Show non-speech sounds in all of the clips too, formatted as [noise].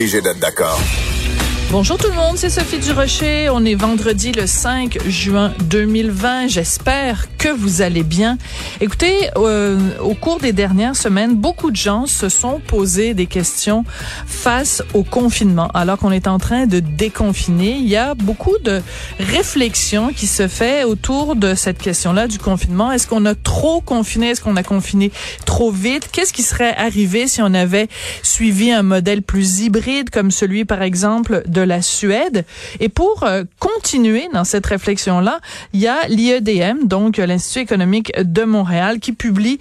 obligé d'être d'accord. Bonjour tout le monde, c'est Sophie Durocher. On est vendredi le 5 juin 2020. J'espère que vous allez bien. Écoutez, euh, au cours des dernières semaines, beaucoup de gens se sont posé des questions face au confinement. Alors qu'on est en train de déconfiner, il y a beaucoup de réflexions qui se fait autour de cette question-là du confinement. Est-ce qu'on a trop confiné? Est-ce qu'on a confiné trop vite? Qu'est-ce qui serait arrivé si on avait suivi un modèle plus hybride comme celui, par exemple, de la Suède. Et pour euh, continuer dans cette réflexion-là, il y a l'IEDM, donc l'Institut économique de Montréal, qui publie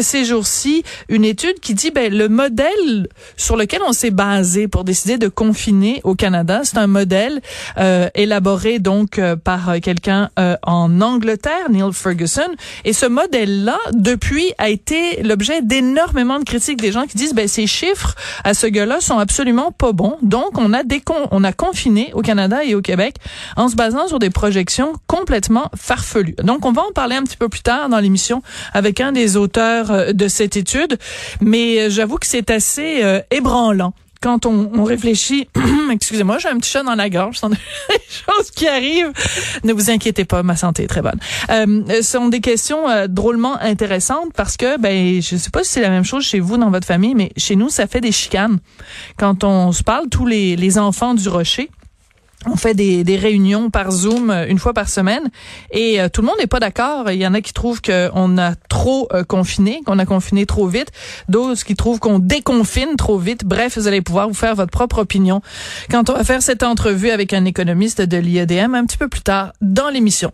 ces jours-ci une étude qui dit ben le modèle sur lequel on s'est basé pour décider de confiner au Canada, c'est un modèle euh, élaboré donc euh, par quelqu'un en Angleterre, Neil Ferguson. Et ce modèle-là, depuis, a été l'objet d'énormément de critiques des gens qui disent ben ces chiffres à ce gars-là sont absolument pas bons. Donc on a des on a confiné au Canada et au Québec en se basant sur des projections complètement farfelues. Donc, on va en parler un petit peu plus tard dans l'émission avec un des auteurs euh, de cette étude, mais euh, j'avoue que c'est assez euh, ébranlant quand on, on réfléchit, [clears throat] excusez-moi, j'ai un petit chat dans la gorge, ce sont [laughs] des choses qui arrivent. Ne vous inquiétez pas, ma santé est très bonne. Euh, ce sont des questions drôlement intéressantes parce que, ben, je sais pas si c'est la même chose chez vous dans votre famille, mais chez nous, ça fait des chicanes quand on se parle tous les, les enfants du rocher on fait des, réunions par Zoom euh, une fois par semaine et euh, tout le monde n'est pas d'accord. Il y en a qui trouvent qu'on a trop euh, confiné, qu'on a confiné trop vite, d'autres qui trouvent qu'on déconfine trop vite. Bref, vous allez pouvoir vous faire votre propre opinion quand on va faire cette entrevue avec un économiste de l'IEDM un petit peu plus tard dans l'émission.